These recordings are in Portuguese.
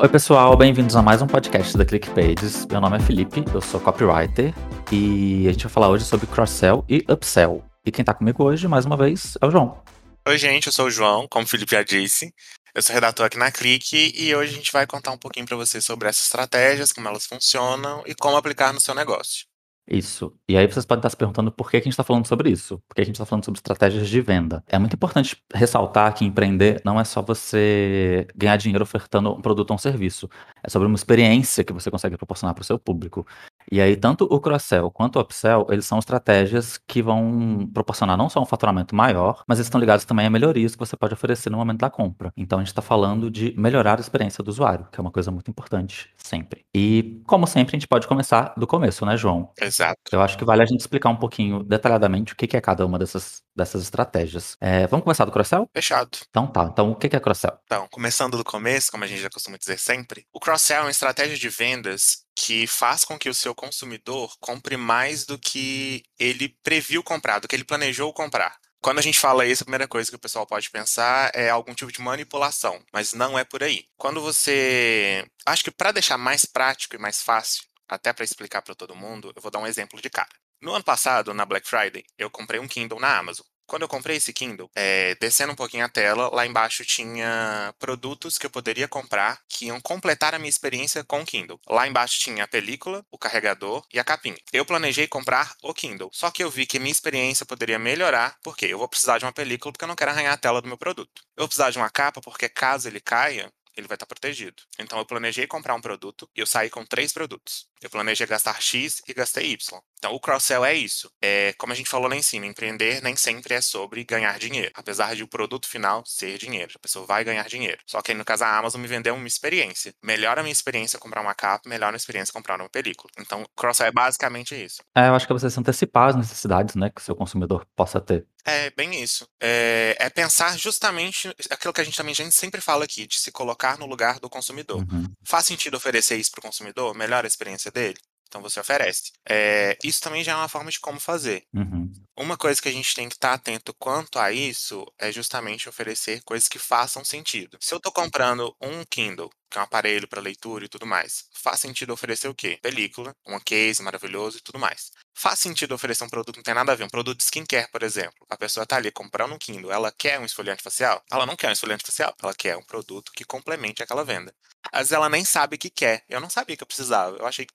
Oi, pessoal, bem-vindos a mais um podcast da ClickPages. Meu nome é Felipe, eu sou copywriter e a gente vai falar hoje sobre cross-sell e upsell. E quem tá comigo hoje, mais uma vez, é o João. Oi, gente, eu sou o João, como o Felipe já disse. Eu sou redator aqui na Click e hoje a gente vai contar um pouquinho para vocês sobre essas estratégias, como elas funcionam e como aplicar no seu negócio. Isso. E aí vocês podem estar se perguntando por que, a gente está falando sobre isso. Por que a gente está falando sobre estratégias de venda. É muito importante ressaltar que empreender não é só você ganhar dinheiro ofertando um produto ou um serviço. É sobre uma experiência que você consegue proporcionar para o seu público. E aí, tanto o cross-sell quanto o upsell, eles são estratégias que vão proporcionar não só um faturamento maior, mas eles estão ligados também a melhorias que você pode oferecer no momento da compra. Então, a gente está falando de melhorar a experiência do usuário, que é uma coisa muito importante sempre. E, como sempre, a gente pode começar do começo, né, João? Exato. Eu acho que vale a gente explicar um pouquinho detalhadamente o que é cada uma dessas, dessas estratégias. É, vamos começar do cross-sell? Fechado. Então tá. Então, o que é cross-sell? Então, começando do começo, como a gente já costuma dizer sempre, o cross-sell é uma estratégia de vendas que faz com que o seu consumidor compre mais do que ele previu comprar, do que ele planejou comprar. Quando a gente fala isso, a primeira coisa que o pessoal pode pensar é algum tipo de manipulação, mas não é por aí. Quando você. Acho que para deixar mais prático e mais fácil, até para explicar para todo mundo, eu vou dar um exemplo de cara. No ano passado, na Black Friday, eu comprei um Kindle na Amazon. Quando eu comprei esse Kindle, é, descendo um pouquinho a tela, lá embaixo tinha produtos que eu poderia comprar que iam completar a minha experiência com o Kindle. Lá embaixo tinha a película, o carregador e a capinha. Eu planejei comprar o Kindle, só que eu vi que minha experiência poderia melhorar, porque eu vou precisar de uma película porque eu não quero arranhar a tela do meu produto. Eu vou precisar de uma capa porque caso ele caia, ele vai estar protegido. Então eu planejei comprar um produto e eu saí com três produtos. Eu planejei gastar X e gastei Y. Então o cross-sell é isso. É, como a gente falou lá em cima, empreender nem sempre é sobre ganhar dinheiro. Apesar de o produto final ser dinheiro. A pessoa vai ganhar dinheiro. Só que aí, no caso a Amazon me vendeu uma experiência. Melhora a minha experiência comprar uma capa, melhora a minha experiência comprar uma película. Então cross-sell é basicamente isso. É, eu acho que você se antecipar as necessidades né, que o seu consumidor possa ter. É bem isso. É, é, pensar justamente aquilo que a gente também a gente sempre fala aqui, de se colocar no lugar do consumidor. Uhum. Faz sentido oferecer isso para o consumidor? Melhora a experiência dele? Então você oferece. É, isso também já é uma forma de como fazer. Uhum. Uma coisa que a gente tem que estar atento quanto a isso é justamente oferecer coisas que façam sentido. Se eu estou comprando um Kindle, que é um aparelho para leitura e tudo mais, faz sentido oferecer o quê? Película, um case maravilhoso e tudo mais. Faz sentido oferecer um produto que não tem nada a ver, um produto de skincare, por exemplo. A pessoa está ali comprando um Kindle, ela quer um esfoliante facial? Ela não quer um esfoliante facial, ela quer um produto que complemente aquela venda. Às vezes ela nem sabe que quer. Eu não sabia que eu precisava. Eu achei que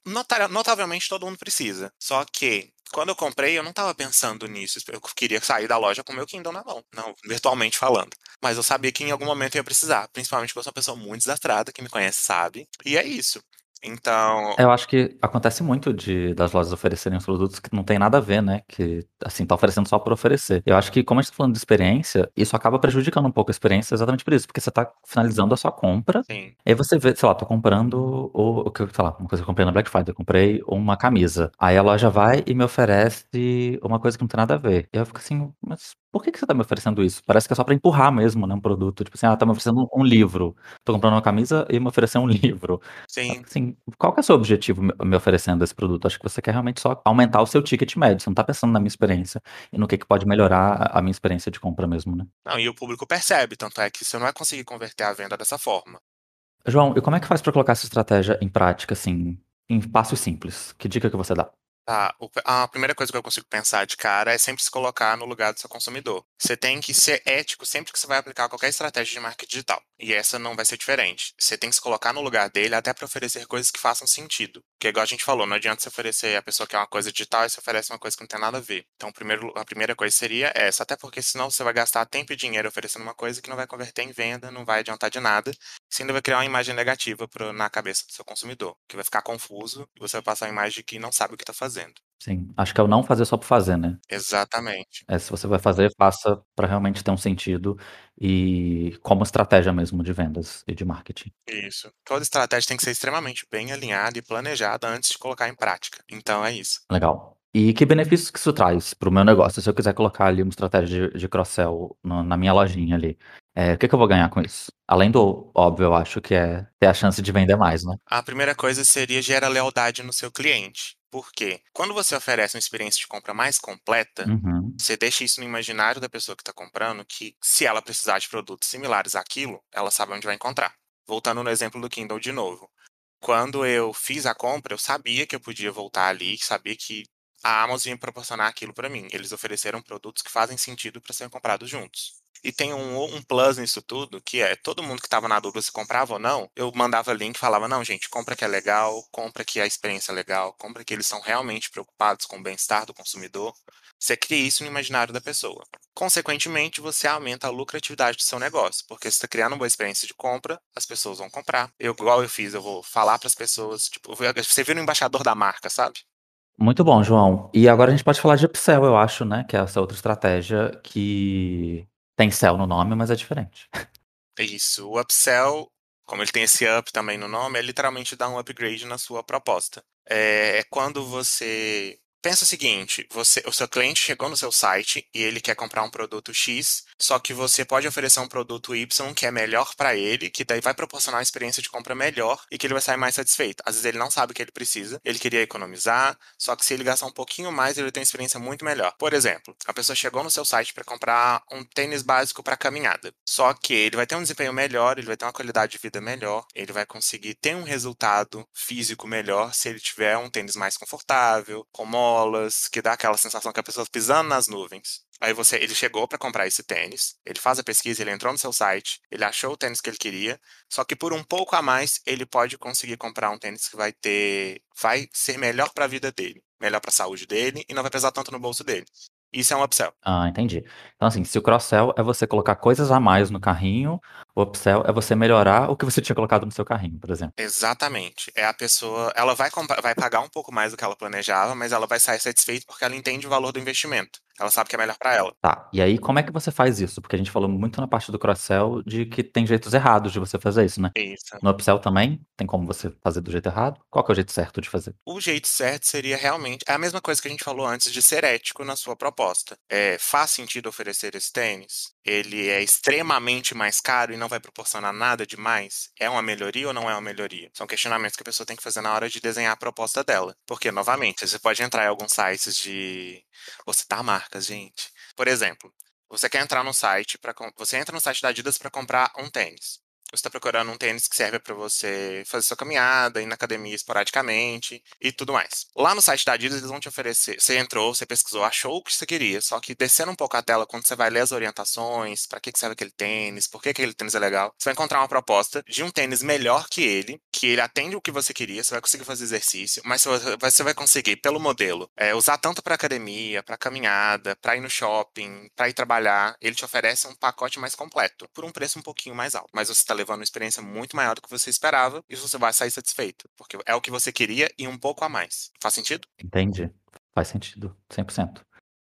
notavelmente todo mundo precisa. Só que quando eu comprei, eu não estava pensando nisso. Eu queria sair da loja com o meu Kindle na mão. Não, virtualmente falando. Mas eu sabia que em algum momento eu ia precisar. Principalmente porque eu sou uma pessoa muito desastrada, quem me conhece sabe. E é isso. Então. Eu acho que acontece muito de das lojas oferecerem os produtos que não tem nada a ver, né? Que, assim, tá oferecendo só por oferecer. Eu acho que, como a gente tá falando de experiência, isso acaba prejudicando um pouco a experiência exatamente por isso, porque você tá finalizando a sua compra. Sim. Aí você vê, sei lá, tô comprando o, o que, sei lá, uma coisa que eu comprei na Black Friday, eu comprei uma camisa. Aí a loja vai e me oferece uma coisa que não tem nada a ver. E eu fico assim, mas por que, que você tá me oferecendo isso? Parece que é só pra empurrar mesmo, né? Um produto. Tipo assim, ah, tá me oferecendo um livro. Tô comprando uma camisa e me oferecendo um livro. Sim. Assim, qual que é o seu objetivo me oferecendo esse produto? Acho que você quer realmente só aumentar o seu ticket médio. Você não tá pensando na minha experiência e no que, que pode melhorar a minha experiência de compra mesmo, né? Não, e o público percebe, tanto é que você não vai conseguir converter a venda dessa forma. João, e como é que faz para colocar essa estratégia em prática, assim, em passos simples? Que dica que você dá? Tá, a primeira coisa que eu consigo pensar de cara é sempre se colocar no lugar do seu consumidor. Você tem que ser ético sempre que você vai aplicar qualquer estratégia de marketing digital. E essa não vai ser diferente. Você tem que se colocar no lugar dele até para oferecer coisas que façam sentido. Porque, igual a gente falou, não adianta você oferecer a pessoa que é uma coisa digital e você oferece uma coisa que não tem nada a ver. Então, primeiro, a primeira coisa seria essa, até porque senão você vai gastar tempo e dinheiro oferecendo uma coisa que não vai converter em venda, não vai adiantar de nada. Você ainda vai criar uma imagem negativa pro, na cabeça do seu consumidor, que vai ficar confuso e você vai passar a imagem de que não sabe o que está fazendo. Sim, acho que é o não fazer só por fazer, né? Exatamente. É, se você vai fazer, faça para realmente ter um sentido e como estratégia mesmo de vendas e de marketing. Isso. Toda estratégia tem que ser extremamente bem alinhada e planejada antes de colocar em prática. Então é isso. Legal. E que benefícios que isso traz para o meu negócio? Se eu quiser colocar ali uma estratégia de, de cross-sell na minha lojinha ali, é, o que, que eu vou ganhar com isso? Além do óbvio, eu acho que é ter a chance de vender mais, né? A primeira coisa seria gerar lealdade no seu cliente. Porque quando você oferece uma experiência de compra mais completa, Uhum. você deixa isso no imaginário da pessoa que está comprando que se ela precisar de produtos similares àquilo, ela sabe onde vai encontrar. Voltando no exemplo do Kindle de novo. Quando eu fiz a compra, eu sabia que eu podia voltar ali, sabia que a Amazon ia proporcionar aquilo para mim. Eles ofereceram produtos que fazem sentido para serem comprados juntos. E tem um, um plus nisso tudo, que é todo mundo que estava na dúvida se comprava ou não, eu mandava link e falava: não, gente, compra que é legal, compra que a experiência é legal, compra que eles são realmente preocupados com o bem-estar do consumidor. Você cria isso no imaginário da pessoa. Consequentemente, você aumenta a lucratividade do seu negócio, porque você está criando uma boa experiência de compra, as pessoas vão comprar. Eu, igual eu fiz, eu vou falar para as pessoas, tipo, você vira o embaixador da marca, sabe? Muito bom, João. E agora a gente pode falar de upsell, eu acho, né? Que é essa outra estratégia que tem sell no nome, mas é diferente. Isso. O upsell, como ele tem esse up também no nome, é literalmente dar um upgrade na sua proposta. É, é quando você Pensa o seguinte, você, o seu cliente chegou no seu site e ele quer comprar um produto X, só que você pode oferecer um produto Y que é melhor para ele, que daí vai proporcionar uma experiência de compra melhor e que ele vai sair mais satisfeito. Às vezes ele não sabe o que ele precisa, ele queria economizar, só que se ele gastar um pouquinho mais, ele tem uma experiência muito melhor. Por exemplo, a pessoa chegou no seu site para comprar um tênis básico para caminhada, só que ele vai ter um desempenho melhor, ele vai ter uma qualidade de vida melhor, ele vai conseguir ter um resultado físico melhor se ele tiver um tênis mais confortável, com molas, que dá aquela sensação que a pessoa tá pisando nas nuvens. Aí você, ele chegou para comprar esse tênis, ele faz a pesquisa, ele entrou no seu site, ele achou o tênis que ele queria, só que por um pouco a mais ele pode conseguir comprar um tênis que vai ter, vai ser melhor para a vida dele, melhor para a saúde dele e não vai pesar tanto no bolso dele. Isso é um upsell. Ah, entendi. Então, assim, se o cross-sell é você colocar coisas a mais no carrinho, o upsell é você melhorar o que você tinha colocado no seu carrinho, por exemplo. Exatamente. É a pessoa, ela vai, vai pagar um pouco mais do que ela planejava, mas ela vai sair satisfeita porque ela entende o valor do investimento. Ela sabe que é melhor para ela. Tá. E aí, como é que você faz isso? Porque a gente falou muito na parte do cross-sell de que tem jeitos errados de você fazer isso, né? Isso. No upsell também tem como você fazer do jeito errado? Qual que é o jeito certo de fazer? O jeito certo seria realmente é a mesma coisa que a gente falou antes de ser ético na sua proposta. É, faz sentido oferecer esse tênis? Ele é extremamente mais caro e não vai proporcionar nada demais? É uma melhoria ou não é uma melhoria? São questionamentos que a pessoa tem que fazer na hora de desenhar a proposta dela. Porque, novamente, você pode entrar em alguns sites de. Vou citar marcas, gente. Por exemplo, você quer entrar no site para você entra no site da Adidas para comprar um tênis. Você está procurando um tênis que serve para você fazer sua caminhada, ir na academia esporadicamente e tudo mais. Lá no site da Adidas, eles vão te oferecer. Você entrou, você pesquisou, achou o que você queria, só que descendo um pouco a tela, quando você vai ler as orientações, para que, que serve aquele tênis, por que aquele tênis é legal, você vai encontrar uma proposta de um tênis melhor que ele, que ele atende o que você queria, você vai conseguir fazer exercício, mas você vai conseguir, pelo modelo, é, usar tanto para academia, para caminhada, para ir no shopping, para ir trabalhar. Ele te oferece um pacote mais completo, por um preço um pouquinho mais alto. Mas você está levando uma experiência muito maior do que você esperava e você vai sair satisfeito, porque é o que você queria e um pouco a mais. Faz sentido? Entendi. Faz sentido, 100%.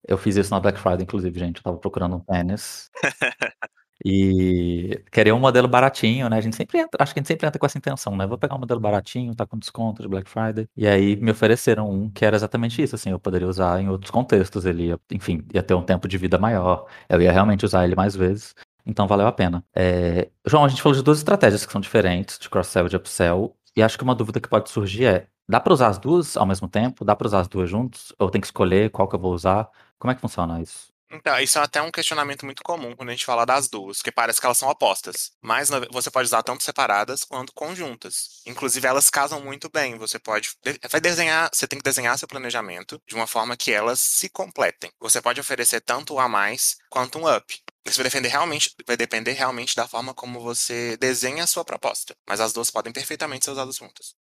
Eu fiz isso na Black Friday, inclusive, gente. Eu tava procurando um tênis. e queria um modelo baratinho, né? A gente sempre entra, acho que a gente sempre entra com essa intenção, né? Vou pegar um modelo baratinho, tá com desconto de Black Friday. E aí me ofereceram um que era exatamente isso, assim, eu poderia usar em outros contextos. Ele ia, enfim, ia ter um tempo de vida maior. Eu ia realmente usar ele mais vezes. Então valeu a pena. É... João, a gente falou de duas estratégias que são diferentes, de cross-sell e de upsell. E acho que uma dúvida que pode surgir é: dá para usar as duas ao mesmo tempo? Dá para usar as duas juntos? Ou tem que escolher qual que eu vou usar? Como é que funciona isso? Então, isso é até um questionamento muito comum quando a gente fala das duas, porque parece que elas são opostas. Mas você pode usar tanto separadas quanto conjuntas. Inclusive, elas casam muito bem. Você pode. Vai desenhar. Você tem que desenhar seu planejamento de uma forma que elas se completem. Você pode oferecer tanto a mais quanto um up. Isso vai depender realmente, vai depender realmente da forma como você desenha a sua proposta. Mas as duas podem perfeitamente ser usadas juntas.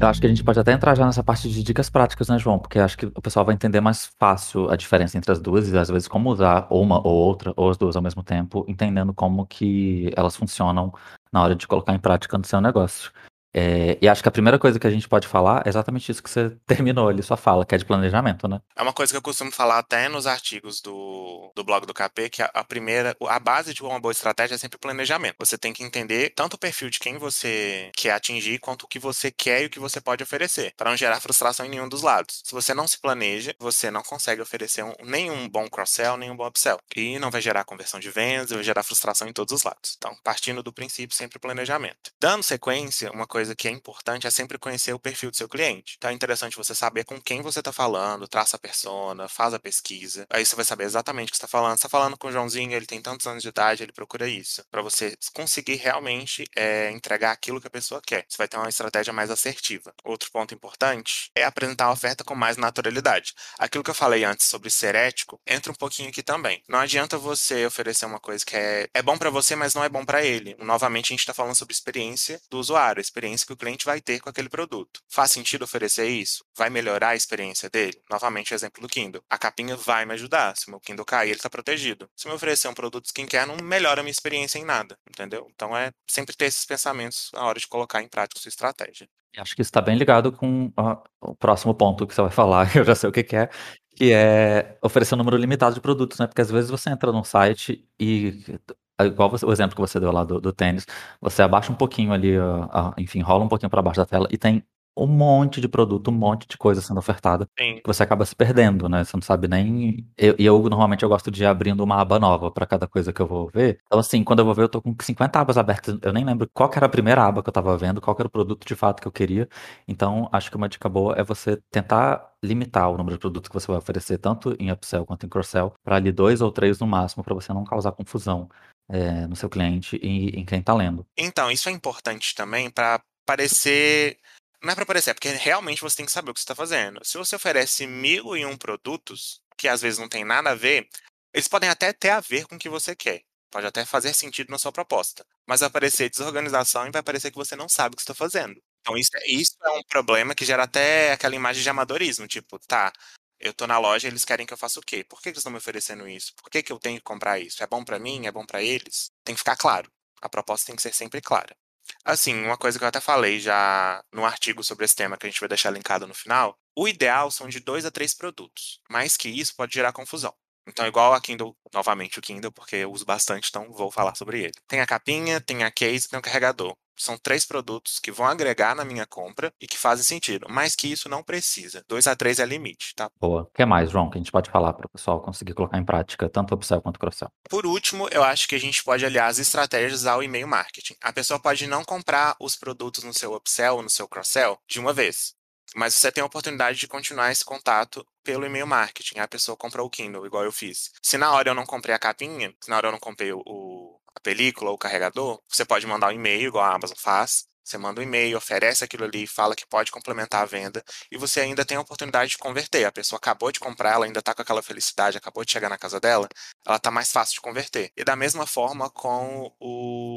Eu acho que a gente pode até entrar já nessa parte de dicas práticas, né, João? Porque acho que o pessoal vai entender mais fácil a diferença entre as duas e às vezes como usar uma ou outra, ou as duas ao mesmo tempo, entendendo como que elas funcionam na hora de colocar em prática no seu negócio. É, e acho que a primeira coisa que a gente pode falar é exatamente isso que você terminou ali, sua fala, que é de planejamento, né? É uma coisa que eu costumo falar até nos artigos do, do blog do KP, que a, a primeira, a base de uma boa estratégia é sempre planejamento. Você tem que entender tanto o perfil de quem você quer atingir, quanto o que você quer e o que você pode oferecer, para não gerar frustração em nenhum dos lados. Se você não se planeja, você não consegue oferecer um, nenhum bom cross-sell, nenhum bom upsell. E não vai gerar conversão de vendas, vai gerar frustração em todos os lados. Então, partindo do princípio, sempre planejamento. Dando sequência, uma coisa coisa que é importante é sempre conhecer o perfil do seu cliente. Então é interessante você saber com quem você está falando, traça a persona, faz a pesquisa. Aí você vai saber exatamente o que está falando. Está falando com o Joãozinho, ele tem tantos anos de idade, ele procura isso. Para você conseguir realmente é, entregar aquilo que a pessoa quer. Você vai ter uma estratégia mais assertiva. Outro ponto importante é apresentar a oferta com mais naturalidade. Aquilo que eu falei antes sobre ser ético, entra um pouquinho aqui também. Não adianta você oferecer uma coisa que é, é bom para você, mas não é bom para ele. Novamente, a gente está falando sobre experiência do usuário, a experiência que o cliente vai ter com aquele produto. Faz sentido oferecer isso? Vai melhorar a experiência dele? Novamente, exemplo do Kindle. A capinha vai me ajudar. Se o meu Kindle cair, ele está protegido. Se eu oferecer um produto skincare, não melhora a minha experiência em nada, entendeu? Então é sempre ter esses pensamentos na hora de colocar em prática sua estratégia. Acho que isso está bem ligado com a, o próximo ponto que você vai falar, eu já sei o que, que é, que é oferecer um número limitado de produtos, né? Porque às vezes você entra num site e igual você, o exemplo que você deu lá do, do tênis, você abaixa um pouquinho ali, enfim, rola um pouquinho para baixo da tela e tem um monte de produto, um monte de coisa sendo ofertada, Sim. que você acaba se perdendo, né? Você não sabe nem. E eu, eu, normalmente eu gosto de ir abrindo uma aba nova para cada coisa que eu vou ver. Então, assim, quando eu vou ver, eu tô com 50 abas abertas. Eu nem lembro qual era a primeira aba que eu tava vendo, qual era o produto de fato que eu queria. Então, acho que uma dica boa é você tentar limitar o número de produtos que você vai oferecer, tanto em upsell quanto em cross-sell, para ali dois ou três no máximo, para você não causar confusão é, no seu cliente e em quem está lendo. Então, isso é importante também para parecer. Não é para parecer, é porque realmente você tem que saber o que você está fazendo. Se você oferece mil e um produtos, que às vezes não tem nada a ver, eles podem até ter a ver com o que você quer. Pode até fazer sentido na sua proposta. Mas vai aparecer desorganização e vai parecer que você não sabe o que está fazendo. Então, isso, é, isso é um problema que gera até aquela imagem de amadorismo. Tipo, tá, eu tô na loja, eles querem que eu faça o quê? Por que eles estão me oferecendo isso? Por que, que eu tenho que comprar isso? É bom para mim? É bom para eles? Tem que ficar claro. A proposta tem que ser sempre clara. Assim, uma coisa que eu até falei já no artigo sobre esse tema, que a gente vai deixar linkado no final, o ideal são de dois a três produtos. Mais que isso pode gerar confusão. Então, igual a Kindle, novamente o Kindle, porque eu uso bastante, então vou falar sobre ele. Tem a capinha, tem a case tem o carregador. São três produtos que vão agregar na minha compra e que fazem sentido. Mais que isso, não precisa. Dois a três é limite, tá? Boa. O que mais, João, que a gente pode falar para o pessoal conseguir colocar em prática, tanto o upsell quanto o cross-sell? Por último, eu acho que a gente pode aliar as estratégias ao e-mail marketing. A pessoa pode não comprar os produtos no seu upsell, no seu cross-sell, de uma vez. Mas você tem a oportunidade de continuar esse contato pelo e-mail marketing. A pessoa comprou o Kindle, igual eu fiz. Se na hora eu não comprei a capinha, se na hora eu não comprei o, a película ou o carregador, você pode mandar um e-mail, igual a Amazon faz. Você manda um e-mail, oferece aquilo ali, fala que pode complementar a venda e você ainda tem a oportunidade de converter. A pessoa acabou de comprar, ela ainda está com aquela felicidade, acabou de chegar na casa dela, ela está mais fácil de converter. E da mesma forma com o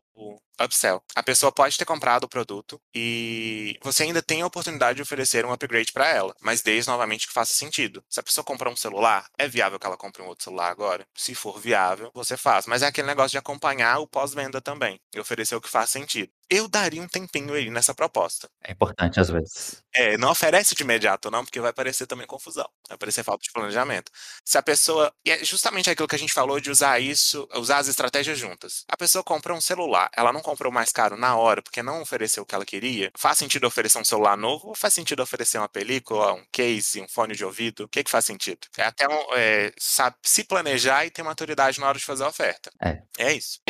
upsell. A pessoa pode ter comprado o produto e você ainda tem a oportunidade de oferecer um upgrade para ela, mas desde novamente que faça sentido. Se a pessoa comprar um celular, é viável que ela compre um outro celular agora? Se for viável, você faz. Mas é aquele negócio de acompanhar o pós-venda também e oferecer o que faz sentido. Eu daria um tempinho aí nessa proposta. É importante às vezes. É, não oferece de imediato, não, porque vai parecer também confusão. Vai parecer falta de planejamento. Se a pessoa. E é justamente aquilo que a gente falou de usar isso, usar as estratégias juntas. A pessoa comprou um celular, ela não comprou mais caro na hora, porque não ofereceu o que ela queria. Faz sentido oferecer um celular novo ou faz sentido oferecer uma película, um case, um fone de ouvido? O que, que faz sentido? É até um, é, sabe, se planejar e ter maturidade na hora de fazer a oferta. É. É isso.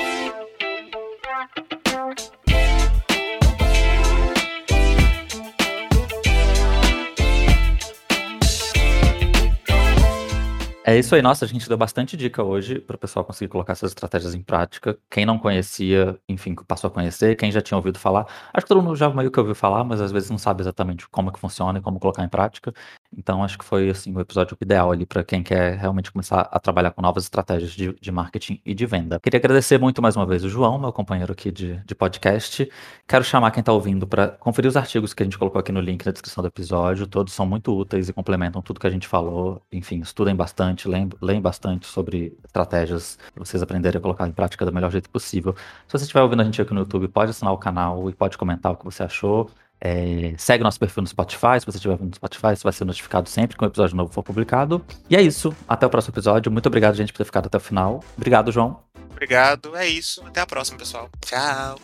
É isso aí, nossa, a gente deu bastante dica hoje para o pessoal conseguir colocar essas estratégias em prática. Quem não conhecia, enfim, passou a conhecer. Quem já tinha ouvido falar, acho que todo mundo já meio que ouviu falar, mas às vezes não sabe exatamente como que funciona e como colocar em prática. Então acho que foi assim o episódio ideal ali para quem quer realmente começar a trabalhar com novas estratégias de, de, marketing e de venda. Queria agradecer muito mais uma vez o João, meu companheiro aqui de, de podcast. Quero chamar quem está ouvindo para conferir os artigos que a gente colocou aqui no link na descrição do episódio. Todos são muito úteis e complementam tudo que a gente falou. Enfim, estudem bastante, leem, leem bastante sobre estratégias para vocês aprenderem a colocar em prática do melhor jeito possível. Se você estiver ouvindo a gente aqui no YouTube, pode assinar o canal e pode comentar o que você achou. É, segue nosso perfil no Spotify. Se você estiver no Spotify, você vai ser notificado sempre que um episódio novo for publicado. E é isso. Até o próximo episódio. Muito obrigado, gente, por ter ficado até o final. Obrigado, João. Obrigado. É isso. Até a próxima, pessoal. Tchau.